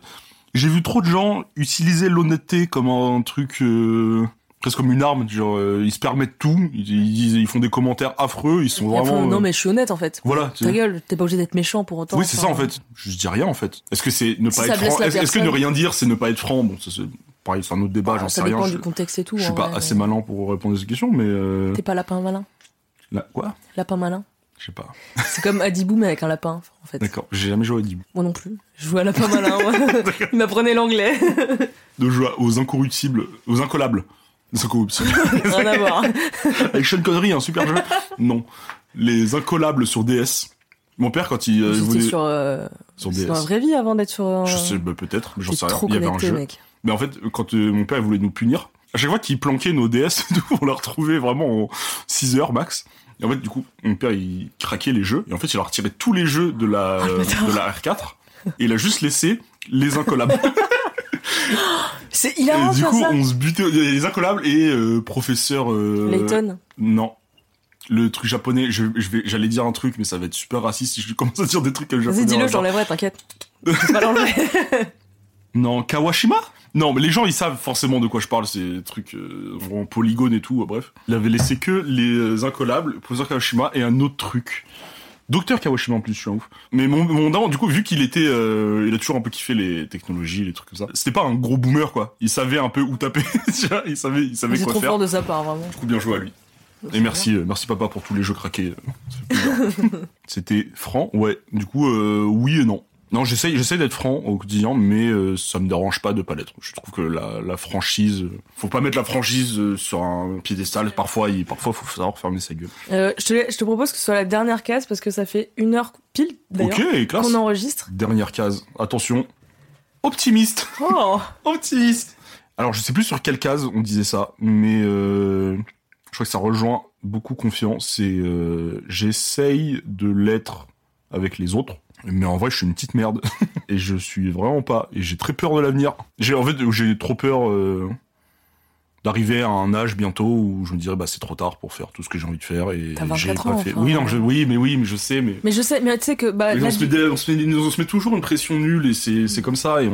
J'ai vu trop de gens utiliser l'honnêteté comme un truc euh, presque comme une arme. Genre, euh, ils se permettent tout. Ils, ils disent, ils font des commentaires affreux. Ils sont vraiment. non mais je suis honnête en fait. Voilà. Ta gueule, t'es pas obligé d'être méchant pour autant. Oui, c'est ça en fait. Je dis rien en fait. Est-ce que c'est ne Si pas être franc? Est-ce que ne rien dire, c'est ne pas être franc? Bon, ça c'est pareil, c'est un autre débat. bah, J'en sais ça rien. dépend Je, du contexte et tout. je suis pas vrai, assez malin pour répondre à cette question, mais euh, T'es pas lapin malin? là, quoi? Lapin malin. Je sais pas. C'est comme Adibou mais avec un lapin en fait. D'accord. J'ai jamais joué à Dibou. Moi non plus. Je jouais à lapin malin. moi. [LAUGHS] Il m'apprenait l'anglais. De jouer aux incorruptibles, aux incollables. Les incorruptibles. [LAUGHS] Rien à voir. [LAUGHS] Avec Sean Connery, un super jeu. Non. Les incollables sur DS. Mon père, quand il euh, J'étais voulait sur, euh, sur sur DS, la vraie vie avant d'être sur. un- je sais, bah, peut-être, mais j'en sais rien. trop Il y avait un jeu. mec. Mais en fait, quand euh, mon père voulait nous punir, à chaque fois qu'il planquait nos DS, [LAUGHS] on l'a retrouvé vraiment en 6 heures max. Et en fait, du coup, mon père il craquait les jeux, et en fait, il a retiré tous les jeux de la, Ah, de la R4, et il a juste laissé les incollables. [LAUGHS] [LAUGHS] C'est hilarant et du coup, ça. on se butait, il y avait les incollables et euh, professeur. Euh, Layton. Non. Le truc japonais, je, je vais, j'allais dire un truc, mais ça va être super raciste si je commence à dire des trucs japonais. Vas-y, dis-le, en je l'enlèverai, t'inquiète. Je pas l'enlever. Non, Kawashima? Non, mais les gens, ils savent forcément de quoi je parle, des trucs euh, vraiment polygones et tout, euh, bref. Il avait laissé que les incollables, professeur Kawashima, et un autre truc. Docteur Kawashima en plus, je suis un ouf. Mais mon, mon daron, du coup, vu qu'il était... euh, il a toujours un peu kiffé les technologies, les trucs comme ça. C'était pas un gros boomer, quoi. Il savait un peu où taper, [LAUGHS] tu vois, il savait, il savait C'est quoi trop faire. fort de sa part, vraiment. Du coup, bien joué à lui. Et merci, euh, merci papa pour tous les jeux craqués. [LAUGHS] C'était franc, ouais. Du coup, euh, oui et non. Non, j'essaye d'être franc au quotidien, mais euh, ça me dérange pas de pas l'être. Je trouve que la, la franchise, euh, faut pas mettre la franchise euh, sur un piédestal. Parfois, il, parfois, faut savoir fermer sa gueule. Euh, je, te, je te propose que ce soit la dernière case parce que ça fait une heure pile, d'ailleurs, Ok, classe. qu'on enregistre. Dernière case. Attention, optimiste. Oh [LAUGHS] optimiste. Alors, je sais plus sur quelle case on disait ça, mais je crois que ça rejoint beaucoup confiance. C'est j'essaye de l'être avec les autres, mais en vrai, je suis une petite merde [LAUGHS] et je suis vraiment pas. Et j'ai très peur de l'avenir. J'ai en fait, j'ai trop peur euh, d'arriver à un âge bientôt où je me dirais bah c'est trop tard pour faire tout ce que j'ai envie de faire et T'as 24 j'ai pas ans, fait. enfin. Oui, non, je, oui, mais oui, mais je sais, mais Mais je sais, mais tu sais que bah, là, on, se met du- des- on, se met, on se met toujours une pression nulle et c'est comme ça et on,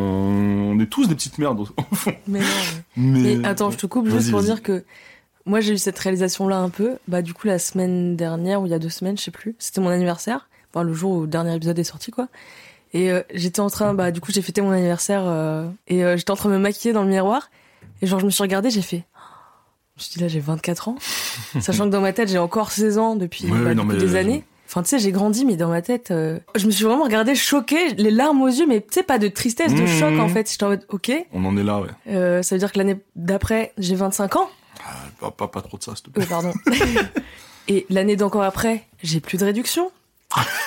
on est tous des petites merdes au fond. mais non. [LAUGHS] Mais, Mais attends, je te coupe juste pour dire que moi j'ai eu cette réalisation là un peu. Bah du coup la semaine dernière ou il y a deux semaines, je sais plus. C'était mon anniversaire. Enfin le jour où le dernier épisode est sorti quoi. Et euh, j'étais en train, bah du coup j'ai fêté mon anniversaire euh, et euh, j'étais en train de me maquiller dans le miroir. Et genre je me suis regardée, j'ai fait. [GASPS] Je me suis dit là j'ai 24 ans, [LAUGHS] sachant que dans ma tête j'ai encore 16 ans depuis, Ouais, bah, ouais, non, depuis mais- des années. Enfin, tu sais, j'ai grandi, mais dans ma tête, euh, je me suis vraiment regardée choquée, les larmes aux yeux, mais tu sais, pas de tristesse, de Mmh. choc en fait. J'étais en mode, ok, On en est là, ouais. euh, ça veut dire que l'année d'après, j'ai 25 ans. Ah, pas, pas, pas trop de ça, s'il te plaît. Euh, pardon. [LAUGHS] Et l'année d'encore après, j'ai plus de réduction.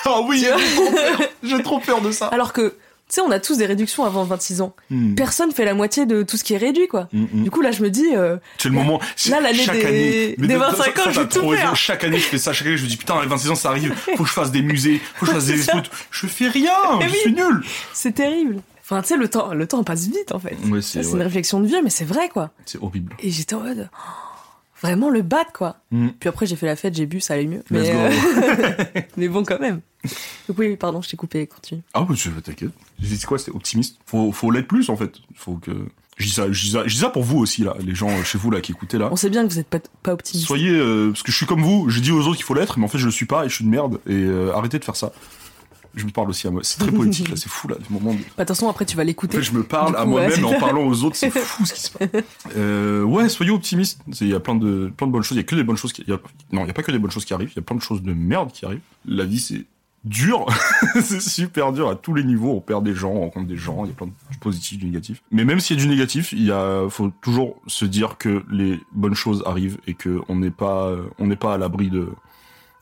Ah oui, j'ai trop peur. [LAUGHS] J'ai trop peur de ça. Alors que, tu sais, on a tous des réductions avant 26 ans. Hmm. Personne fait la moitié de tout ce qui est réduit, quoi. Hmm, hmm. Du coup, là, je me dis, euh, C'est le moment. là, l'année chaque des- année. Des de- 25 ça- ans, ça, je vais tout faire. Chaque année, je fais ça. Chaque année, je me dis putain, les 26 ans, ça arrive. [LAUGHS] Faut que je fasse des musées. Faut que je fasse des expos. Je fais rien. Mais Je oui. suis nul. c'est terrible. Enfin, tu sais, le temps, le temps passe vite, en fait. Ouais, Ça, c'est C'est une réflexion de vieux, mais c'est vrai, quoi. c'est horrible. Et j'étais en mode, oh, vraiment le bad, quoi. Hmm. Puis après, j'ai fait la fête, j'ai bu, ça allait mieux. Mais, euh, [LAUGHS] mais bon, quand même. Donc oui, pardon, je t'ai coupé, continue. Ah ouais, je t'inquiète. J'ai dit quoi C'était optimiste? Faut, faut l'être plus en fait. Faut que. Je dis ça, je dis ça, je dis ça pour vous aussi là, les gens euh, chez vous là qui écoutez là. On sait bien que vous êtes pas, pas optimiste. Soyez, euh, parce que je suis comme vous. Je dis aux autres qu'il faut l'être, mais en fait je le suis pas et je suis une merde. Et euh, arrêtez de faire ça. Je me parle aussi à moi. C'est très poétique là, [LAUGHS] c'est fou là, du moment. De... Bah, Attention, après, tu vas En l'écouter. fait, je me parle à moi-même ouais, en [LAUGHS] parlant aux autres, c'est fou ce qui se passe. Euh, ouais, soyez optimistes. Il y a plein de, plein de bonnes choses. Il y a que des bonnes choses qui, il y a- non, il y a pas que des bonnes choses qui arrivent. Il y a plein de choses de merde qui arrivent. La vie, c'est dur. [LAUGHS] c'est super dur à tous les niveaux. On perd des gens, on rencontre des gens. Il y a plein de du positif, du négatif. Mais même s'il y a du négatif, il y a, faut toujours se dire que les bonnes choses arrivent et que on n'est pas, on n'est pas à l'abri de,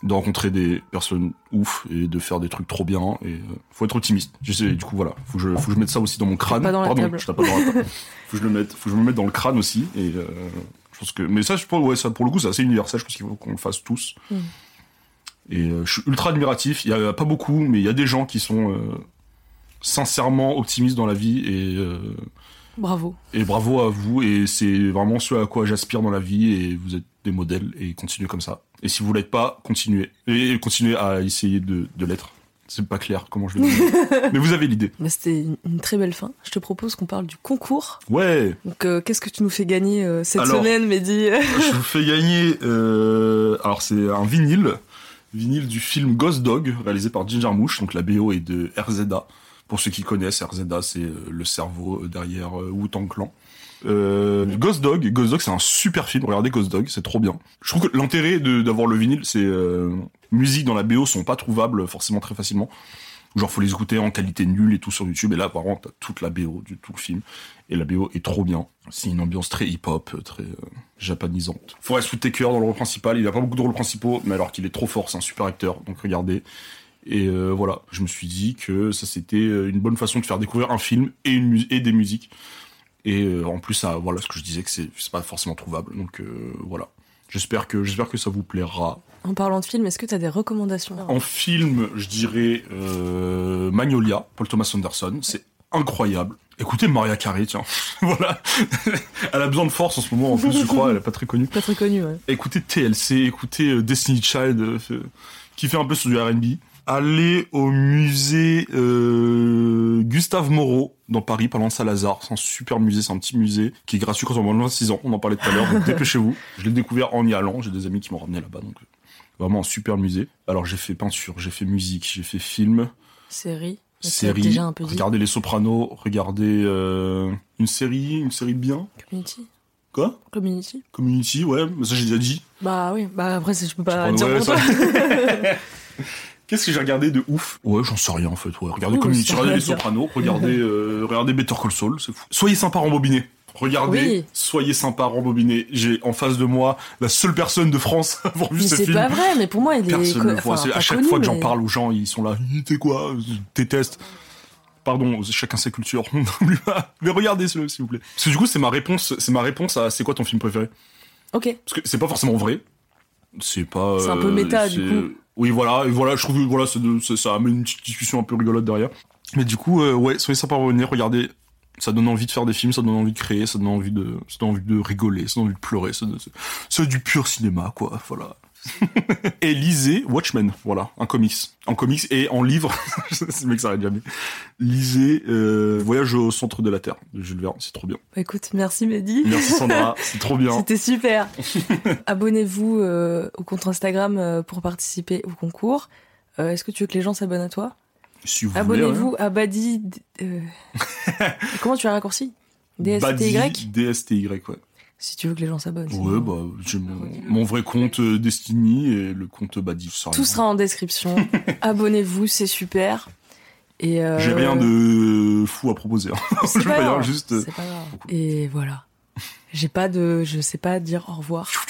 de rencontrer des personnes ouf et de faire des trucs trop bien et euh, faut être optimiste. Je sais, du coup voilà, faut que je faut que je mette ça aussi dans mon crâne. pas dans la Pardon, table. je pas dans la [LAUGHS] faut que je le mette, faut que je me mette dans le crâne aussi et euh, je pense que mais ça je pense ouais ça pour le coup c'est assez universel, je pense qu'il faut qu'on le fasse tous. Mm. Et euh, je suis ultra admiratif, il y a pas beaucoup mais il y a des gens qui sont sincèrement optimistes dans la vie et Bravo. et bravo à vous, et c'est vraiment ce à quoi j'aspire dans la vie, et vous êtes des modèles, et continuez comme ça. Et si vous l'êtes pas, continuez. Et continuez à essayer de, de l'être. C'est pas clair comment je le dis. [LAUGHS] Mais vous avez l'idée. Bah, C'était une, très belle fin. Je te propose qu'on parle du concours. Ouais. Donc, euh, qu'est-ce que tu nous fais gagner euh, cette Alors- semaine, Mehdi [LAUGHS] Je vous fais gagner. euh, alors c'est un vinyle, vinyle du film Ghost Dog réalisé par Ginger Mouche. Donc la BO est de RZA. Pour ceux qui connaissent, RZA c'est le cerveau derrière euh, Wu-Tang Clan. Euh, Ghost Dog, Ghost Dog c'est un super film. Regardez Ghost Dog, c'est trop bien. Je trouve que l'intérêt d'avoir le vinyle, c'est euh, musique dans la BO sont pas trouvables forcément très facilement. Genre faut les écouter en qualité nulle et tout sur YouTube. Et là apparemment t'as toute la BO du tout le film. Et la BO est trop bien. C'est une ambiance très hip-hop, très euh, japonisante. Forest Whitaker dans le rôle principal. Il a pas beaucoup de rôles principaux, mais alors qu'il est trop fort, c'est un super acteur. Donc regardez. Et euh, voilà, je me suis dit que ça c'était euh, une bonne façon de faire découvrir un film et, une et des musiques. Et euh, en plus, ça, voilà, ce que je disais que c'est pas forcément trouvable. Donc euh, voilà. J'espère que j'espère que ça vous plaira. En parlant de film, est-ce que tu as des recommandations En film, je dirais euh, Magnolia, Paul Thomas Anderson. C'est incroyable. Écoutez Maria Carey, tiens. [LAUGHS] voilà. [LAUGHS] elle a besoin de force en ce moment, en plus, je crois. Elle est pas très connue. Pas très connu, ouais. Écoutez TLC, écoutez Destiny Child, qui fait un peu sur du R&B. Allez au musée euh, Gustave Moreau dans Paris, pas loin de Saint-Lazare. C'est un super musée, c'est un petit musée qui est gratuit quand on a moins de 26 ans. On en parlait tout à l'heure, donc dépêchez-vous. [LAUGHS] Je l'ai découvert en y allant. J'ai des amis qui m'ont ramené là-bas, donc euh, vraiment un super musée. Alors j'ai fait peinture, j'ai fait musique, j'ai fait film, Série. Série. déjà un peu. Regardez Les Sopranos, regardez euh, une série, une série bien. Community. Quoi? Community. Community, ouais, mais ça j'ai déjà dit. Bah oui, bah après, je peux pas dire pour toi. [LAUGHS] [LAUGHS] Qu'est-ce que j'ai regardé de ouf Ouais, j'en sais rien en fait. Ouais. Regardez Oui, Community, regardez Les. Sopranos, regardez, [LAUGHS] euh, regardez Better Call Saul, c'est fou. Soyez sympa rembobiné. Regardez, Oui. soyez sympa rembobiné. J'ai en face de moi la seule personne de France à avoir vu Mais ce c'est film. pas vrai, mais pour moi, il est. Personne enfin, C'est- à chaque connu, fois que j'en parle aux gens, ils sont là. T'es quoi? Je déteste. Pardon, chacun ses cultures. N'oublie pas. Mais regardez-le, s'il vous plaît. Parce que du coup, c'est ma réponse. C'est ma réponse à c'est quoi ton film préféré? Ok. Parce que c'est pas forcément vrai. C'est pas. C'est un peu euh, méta, du c'est- coup. Oui, voilà. Et voilà, je trouve que voilà, de- ça amène une petite discussion un peu rigolote derrière. Mais du coup, euh, ouais, soyez sympa à revenir. Regardez. Ça donne envie de faire des films, ça donne envie de créer, ça donne envie de, ça donne envie de rigoler, ça donne envie de pleurer. ça donne- c'est du pur cinéma, quoi. Voilà. [LAUGHS] et lisez Watchmen, voilà, un comics. En comics et en livre, [LAUGHS] ce mec s'arrête jamais. Lisez euh, Voyage au centre de la Terre de Jules Verne, c'est trop bien. Bah, écoute, merci Mehdi. Merci Sandra, [LAUGHS] c'est trop bien. C'était super. Abonnez-vous euh, au compte Instagram euh, pour participer au concours. Euh, Est-ce que tu veux que les gens s'abonnent à toi? Si Abonnez-vous à Badi. Comment tu as raccourci? DSTY Badi, DSTY, ouais. Si tu veux que les gens s'abonnent. Ouais, bah, j'ai mon, mon vrai compte euh, Destiny et le compte Badi. ça Tout rien. sera en description. [LAUGHS] Abonnez-vous, c'est super. Et euh, J'ai rien de fou à proposer. hein. [LAUGHS] je pas dire, juste, euh, c'est pas grave. Et voilà. J'ai pas de, je sais pas dire au revoir. [LAUGHS]